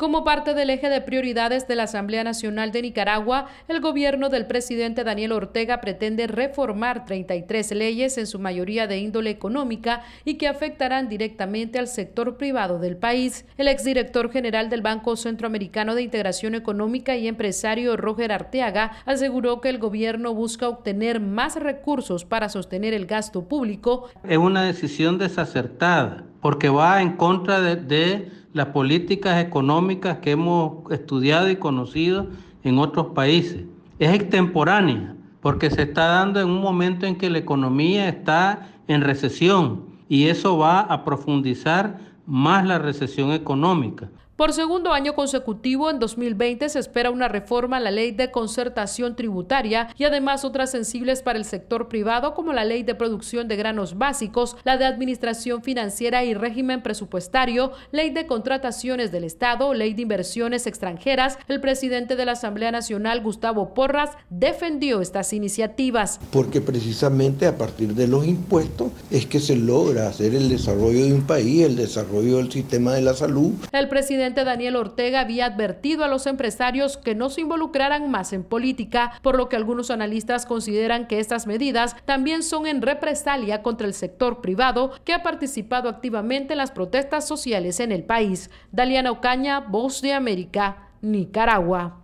Como parte del eje de prioridades de la Asamblea Nacional de Nicaragua, el gobierno del presidente Daniel Ortega pretende reformar 33 leyes, en su mayoría de índole económica, y que afectarán directamente al sector privado del país. El exdirector general del Banco Centroamericano de Integración Económica y empresario Roger Arteaga aseguró que el gobierno busca obtener más recursos para sostener el gasto público. Es una decisión desacertada porque va en contra de, de las políticas económicas que hemos estudiado y conocido en otros países. Es extemporánea porque se está dando en un momento en que la economía está en recesión y eso va a profundizar más la recesión económica. Por segundo año consecutivo, en 2020 se espera una reforma a la ley de concertación tributaria y además otras sensibles para el sector privado como la ley de producción de granos básicos, la de administración financiera y régimen presupuestario, ley de contrataciones del Estado, ley de inversiones extranjeras. El presidente de la Asamblea Nacional, Gustavo Porras, defendió estas iniciativas. Porque precisamente a partir de los impuestos es que se logra hacer el desarrollo de un país, el desarrollo del sistema de la salud. El presidente Daniel Ortega había advertido a los empresarios que no se involucraran más en política, por lo que algunos analistas consideran que estas medidas también son en represalia contra el sector privado que ha participado activamente en las protestas sociales en el país. Daliana Ocaña, Voz de América, Nicaragua.